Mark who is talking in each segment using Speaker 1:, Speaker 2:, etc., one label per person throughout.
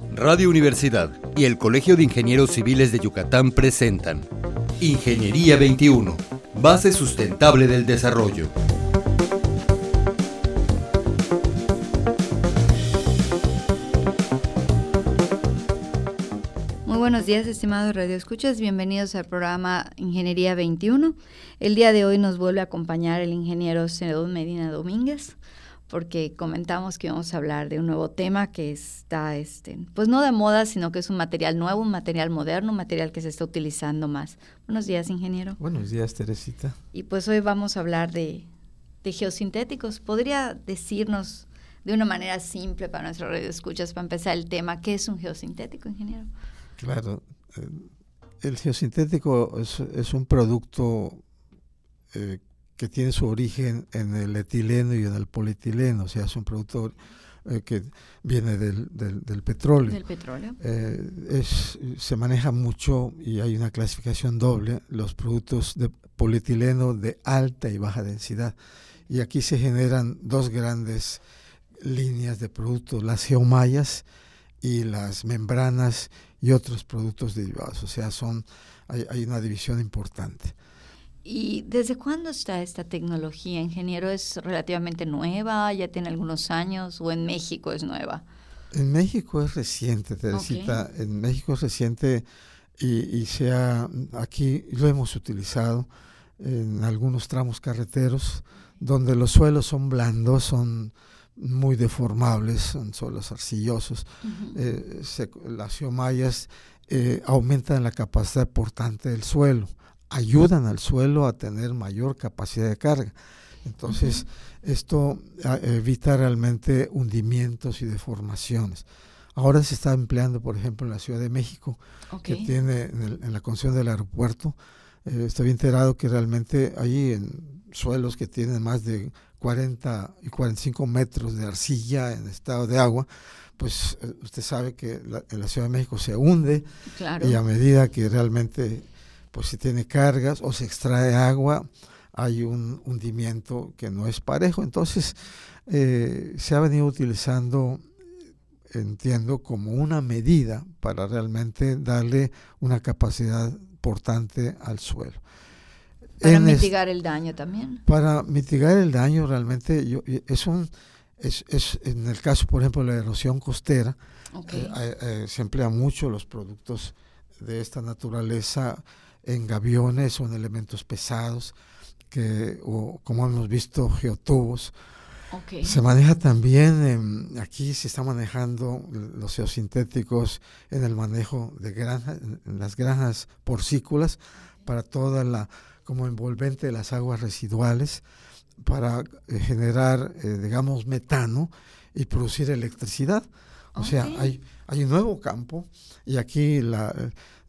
Speaker 1: Radio Universidad y el Colegio de Ingenieros Civiles de Yucatán presentan Ingeniería 21, base sustentable del desarrollo.
Speaker 2: Muy buenos días, estimados radioescuchas. Bienvenidos al programa Ingeniería 21. El día de hoy nos vuelve a acompañar el ingeniero Senador Medina Domínguez porque comentamos que íbamos a hablar de un nuevo tema que está, este, pues no de moda, sino que es un material nuevo, un material moderno, un material que se está utilizando más. Buenos días, ingeniero.
Speaker 3: Buenos días, Teresita.
Speaker 2: Y pues hoy vamos a hablar de, geosintéticos. ¿Podría decirnos de una manera simple para nuestros escuchas para empezar el tema, qué es un geosintético, ingeniero?
Speaker 3: Claro, eh, el geosintético es, un producto eh, que tiene su origen en el etileno y en el polietileno, o sea, es un producto eh, que viene del, del, petróleo.
Speaker 2: Del petróleo.
Speaker 3: Eh, es, se maneja mucho y hay una clasificación doble, los productos de polietileno de alta y baja densidad. Y aquí se generan dos grandes líneas de productos, las geomayas y las membranas y otros productos derivados. O sea, son, hay, hay una división importante.
Speaker 2: ¿Y desde cuándo está esta tecnología, ingeniero? ¿Es relativamente nueva? ¿Ya tiene algunos años? ¿O en México es nueva?
Speaker 3: En México es reciente, Teresita. En México es reciente y, y sea, aquí lo hemos utilizado en algunos tramos carreteros donde los suelos son blandos, son muy deformables, son suelos arcillosos. Eh, las geomayas eh, aumentan la capacidad portante del suelo ayudan al suelo a tener mayor capacidad de carga. Entonces, esto ah, evita realmente hundimientos y deformaciones. Ahora se está empleando, por ejemplo, en la Ciudad de México, que tiene en, la construcción del aeropuerto. Eh, estoy enterado que realmente ahí en suelos que tienen más de 40 y 45 metros de arcilla en estado de agua, pues eh, usted sabe que en la Ciudad de México se hunde y a medida que realmente pues si tiene cargas o se extrae agua, hay un hundimiento que no es parejo. Entonces, eh, se ha venido utilizando, entiendo, como una medida para realmente darle una capacidad portante al suelo.
Speaker 2: Para mitigar el daño también.
Speaker 3: Para mitigar el daño realmente yo, es un es, es, en el caso por ejemplo de la erosión costera eh, eh, se emplean mucho los productos de esta naturaleza en gaviones o en elementos pesados, que, o como hemos visto, geotubos. Se maneja también, aquí se está manejando los geosintéticos en el manejo de granjas, en las granjas porcícolas, para toda la, como envolvente de las aguas residuales, para eh, generar, eh, digamos, metano y producir electricidad. O sea, hay, hay un nuevo campo y aquí la,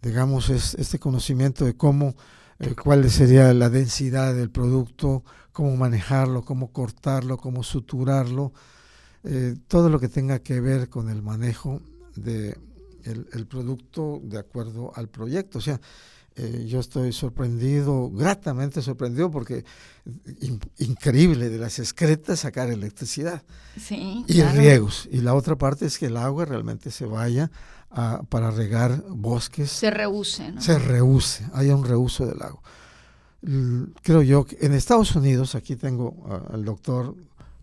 Speaker 3: digamos, es este conocimiento de cómo, eh, cuál sería la densidad del producto, cómo manejarlo, cómo cortarlo, cómo suturarlo, eh, todo lo que tenga que ver con el manejo de el, producto de acuerdo al proyecto. O sea, eh, yo estoy sorprendido, gratamente sorprendido, porque increíble de las excretas sacar electricidad y riegos. Y la otra parte es que el agua realmente se vaya para regar bosques.
Speaker 2: Se reuse, ¿no?
Speaker 3: Se reuse, haya un reuso del agua. Creo yo que en Estados Unidos, aquí tengo al doctor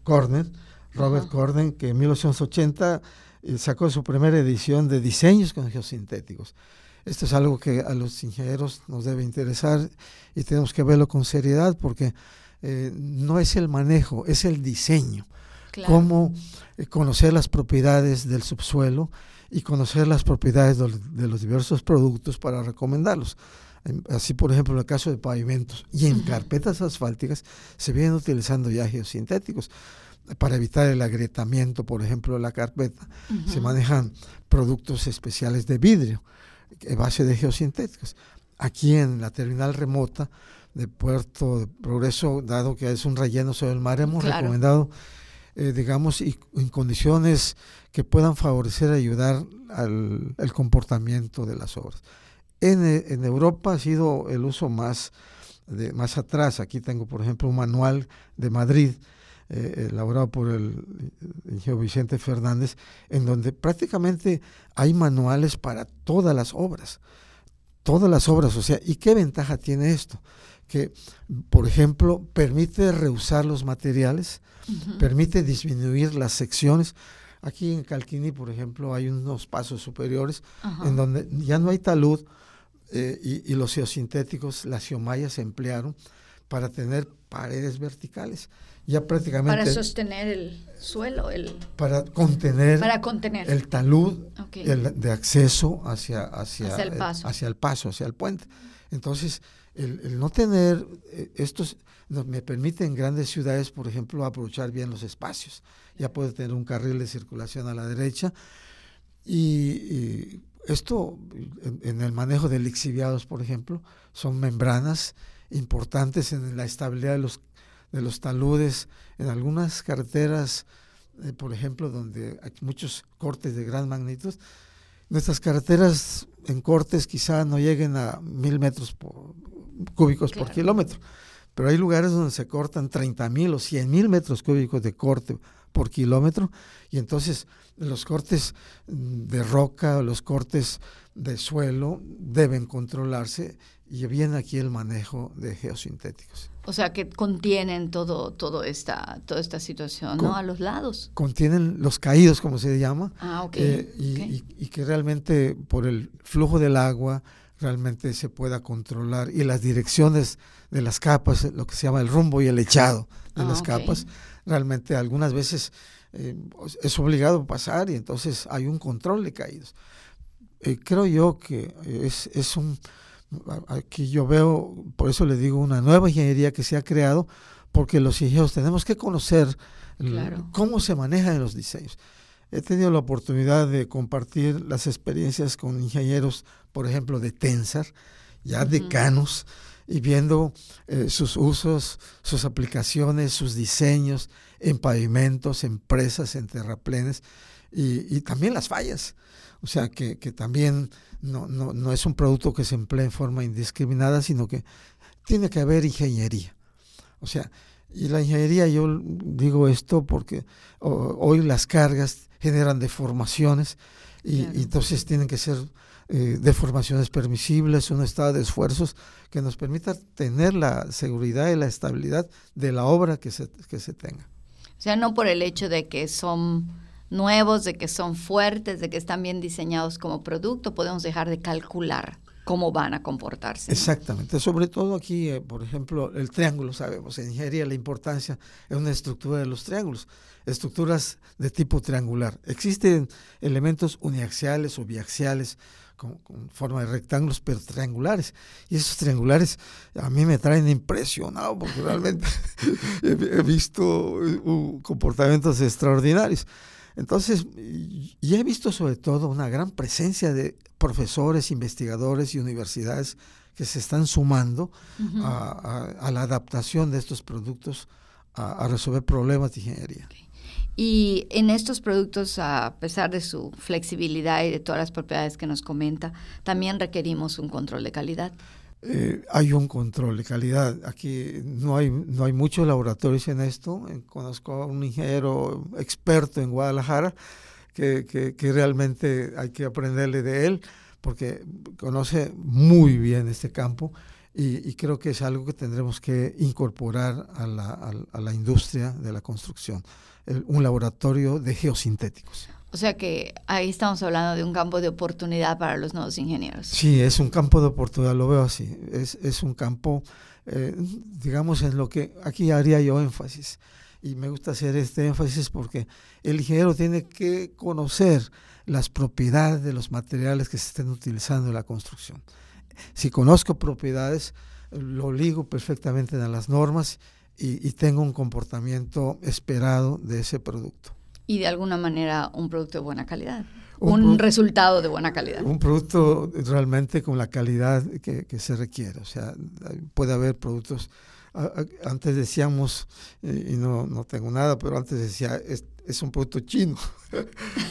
Speaker 3: Corden, Robert Corden, que en 1980 eh, sacó su primera edición de diseños con geosintéticos. Esto es algo que a los ingenieros nos debe interesar y tenemos que verlo con seriedad porque eh, no es el manejo, es el diseño. Cómo eh, conocer las propiedades del subsuelo y conocer las propiedades de los diversos productos para recomendarlos. Así, por ejemplo, en el caso de pavimentos y en carpetas asfálticas se vienen utilizando ya geosintéticos para evitar el agrietamiento, por ejemplo, de la carpeta. Se manejan productos especiales de vidrio base de geosintéticos. Aquí en la terminal remota de Puerto de Progreso, dado que es un relleno sobre el mar, hemos recomendado eh, digamos, y en condiciones que puedan favorecer, ayudar al el comportamiento de las obras. En, eh, en, Europa ha sido el uso más, de, más atrás. Aquí tengo, por ejemplo, un manual de Madrid eh, elaborado por el ingeniero Vicente Fernández, en donde prácticamente hay manuales para todas las obras, todas las obras, o sea, ¿y qué ventaja tiene esto? Que, por ejemplo, permite reusar los materiales, permite disminuir las secciones. Aquí en Calquini, por ejemplo, hay unos pasos superiores en donde ya no hay talud eh, y, los geosintéticos, las geomayas se emplearon para tener paredes verticales. Ya prácticamente...
Speaker 2: Para sostener el suelo, el...
Speaker 3: Para contener,
Speaker 2: para contener.
Speaker 3: el talud de acceso hacia, hacia,
Speaker 2: hacia, el paso.
Speaker 3: hacia el paso, hacia el puente. Entonces, el, no tener eh, estos me permite en grandes ciudades, por ejemplo, aprovechar bien los espacios. Ya puede tener un carril de circulación a la derecha y, esto en, el manejo de lixiviados, por ejemplo, son membranas importantes en la estabilidad de los, de los taludes. En algunas carreteras, eh, por ejemplo, donde hay muchos cortes de gran magnitud, nuestras carreteras en cortes quizá no lleguen a mil metros cúbicos por kilómetro, pero hay lugares donde se cortan 30 mil o 100 mil metros cúbicos de corte por kilómetro y entonces los cortes de roca, los cortes de suelo deben controlarse y viene aquí el manejo de geosintéticos.
Speaker 2: O sea que contienen todo, todo esta, toda esta situación, ¿no? A los lados.
Speaker 3: Contienen los caídos, como se llama.
Speaker 2: Ah,
Speaker 3: eh, y, que realmente por el flujo del agua realmente se pueda controlar y las direcciones de las capas, lo que se llama el rumbo y el echado de ah, las capas, realmente algunas veces eh, es obligado pasar y entonces hay un control de caídos. Eh, creo yo que es, es un, aquí yo veo, por eso le digo, una nueva ingeniería que se ha creado, porque los ingenieros tenemos que conocer cómo se manejan los diseños. He tenido la oportunidad de compartir las experiencias con ingenieros, por ejemplo, de Tensar, ya decanos, y viendo eh, sus usos, sus aplicaciones, sus diseños en pavimentos, en presas, en terraplenes y, también las fallas. O sea, que, también no, no, no, es un producto que se emplee en forma indiscriminada, sino que tiene que haber ingeniería. O sea, y la ingeniería, yo digo esto porque hoy las cargas generan deformaciones y entonces tienen que ser eh, deformaciones permisibles, un estado de esfuerzos que nos permita tener la seguridad y la estabilidad de la obra que se, que se tenga.
Speaker 2: O sea, no por el hecho de que son nuevos, de que son fuertes, de que están bien diseñados como producto, podemos dejar de calcular cómo van a comportarse.
Speaker 3: Exactamente, sobre todo aquí, eh, por ejemplo, el triángulo, sabemos, en ingeniería la importancia es una estructura de los triángulos, estructuras de tipo triangular. Existen elementos uniaxiales o biaxiales con, forma de rectángulos, pero triangulares. Y esos triangulares a mí me traen impresionado porque realmente he, visto uh, comportamientos extraordinarios. Entonces, y he visto sobre todo una gran presencia de profesores, investigadores y universidades que se están sumando a, la adaptación de estos productos a, resolver problemas de ingeniería.
Speaker 2: Y en estos productos, a pesar de su flexibilidad y de todas las propiedades que nos comenta, también requerimos un control de calidad.
Speaker 3: Eh, hay un control de calidad. Aquí no hay, no hay muchos laboratorios en esto. Eh, conozco a un ingeniero experto en Guadalajara que, que, realmente hay que aprenderle de él porque conoce muy bien este campo y, creo que es algo que tendremos que incorporar a la, a la industria de la construcción un laboratorio de geosintéticos.
Speaker 2: O sea que ahí estamos hablando de un campo de oportunidad para los nuevos ingenieros.
Speaker 3: Sí, es un campo de oportunidad, lo veo así. Es, es un campo, eh, digamos, en lo que aquí haría yo énfasis. Y me gusta hacer este énfasis porque el ingeniero tiene que conocer las propiedades de los materiales que se estén utilizando en la construcción. Si conozco propiedades, lo ligo perfectamente a las normas y, tengo un comportamiento esperado de ese producto.
Speaker 2: Y de alguna manera un producto de buena calidad. Un, resultado de buena calidad.
Speaker 3: Un producto realmente con la calidad que, se requiere. O sea, puede haber productos. Antes decíamos, y no, no tengo nada, pero antes decía, es, es un producto chino.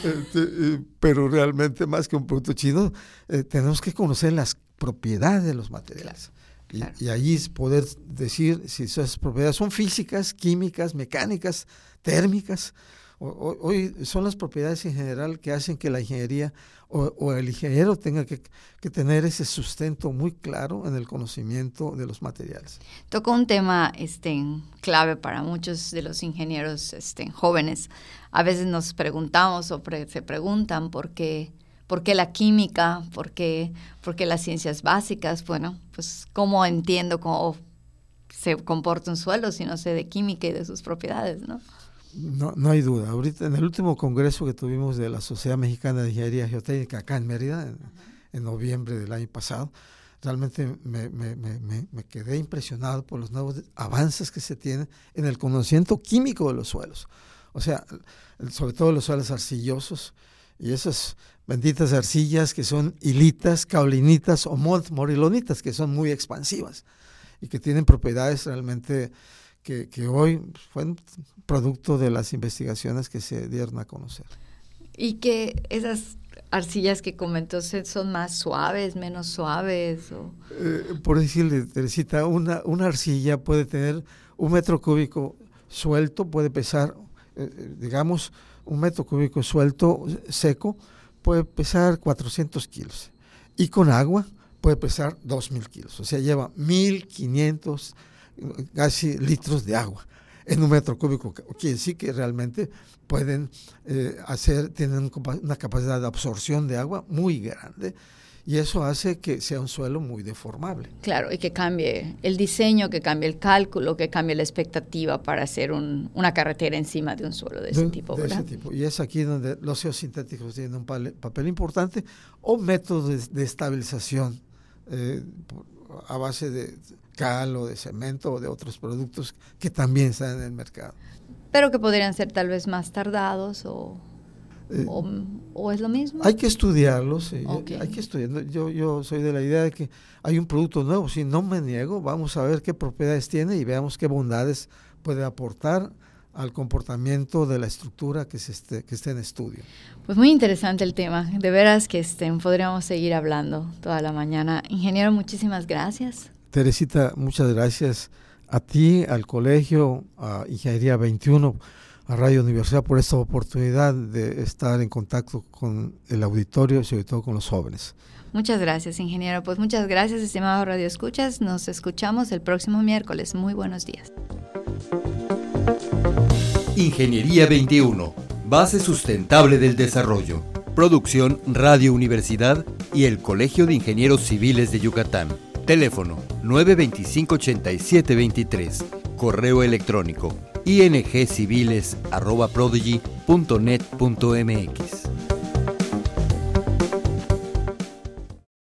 Speaker 3: Este, pero realmente más que un producto chino, eh, tenemos que conocer las propiedades de los materiales Y, ahí poder decir si esas propiedades son físicas, químicas, mecánicas, térmicas. Hoy son las propiedades en general que hacen que la ingeniería o, el ingeniero tenga que, tener ese sustento muy claro en el conocimiento de los materiales.
Speaker 2: Tocó un tema este, clave para muchos de los ingenieros este, jóvenes. A veces nos preguntamos o se preguntan por qué ¿Por qué la química? ¿Por qué, las ciencias básicas? Bueno, pues cómo entiendo cómo se comporta un suelo si no sé de química y de sus propiedades, ¿no?
Speaker 3: No, no hay duda. Ahorita en el último congreso que tuvimos de la Sociedad Mexicana de Ingeniería Geotécnica acá en Mérida, en, noviembre del año pasado, realmente me, me, me, me, quedé impresionado por los nuevos avances que se tienen en el conocimiento químico de los suelos. O sea, sobre todo los suelos arcillosos y esas benditas arcillas que son hilitas, caulinitas o morilonitas, que son muy expansivas y que tienen propiedades realmente que, hoy fueron producto de las investigaciones que se dieron a conocer.
Speaker 2: Y que esas arcillas que comentó son más suaves, menos suaves. O...
Speaker 3: Eh, por decirle, Teresita, una, una arcilla puede tener un metro cúbico suelto, puede pesar, eh, eh, digamos, un metro cúbico suelto, seco, puede pesar 400 kilos. Y con agua puede pesar 2.000 kilos. O sea, lleva 1.500 casi litros de agua en un metro cúbico. Quiere decir que realmente pueden eh, hacer, tienen una capacidad de absorción de agua muy grande y eso hace que sea un suelo muy deformable.
Speaker 2: Claro, y que cambie el diseño, que cambie el cálculo, que cambie la expectativa para hacer una carretera encima de un suelo de, ese tipo.
Speaker 3: De ese tipo. Y es aquí donde los geosintéticos tienen un papel importante o métodos de, estabilización eh, a base de cal o de cemento o de otros productos que también están en el mercado.
Speaker 2: Pero que podrían ser tal vez más tardados o eh, o, es lo mismo?
Speaker 3: Hay que estudiarlos, hay que estudiarlo. Yo, yo soy de la idea de que hay un producto nuevo, si no me niego, vamos a ver qué propiedades tiene y veamos qué bondades puede aportar al comportamiento de la estructura que, se esté, que esté en estudio.
Speaker 2: Pues muy interesante el tema, de veras que estén, podríamos seguir hablando toda la mañana. Ingeniero, muchísimas gracias.
Speaker 3: Teresita, muchas gracias a ti, al colegio, a Ingeniería 21 a Radio Universidad por esta oportunidad de estar en contacto con el auditorio y sobre todo con los jóvenes.
Speaker 2: Muchas gracias, ingeniero. Pues muchas gracias, estimado Radio Escuchas. Nos escuchamos el próximo miércoles. Muy buenos días.
Speaker 1: Ingeniería 21, base sustentable del desarrollo. Producción Radio Universidad y el Colegio de Ingenieros Civiles de Yucatán. Teléfono 925 8723. Correo electrónico ingciviles.prodigy.net.mx.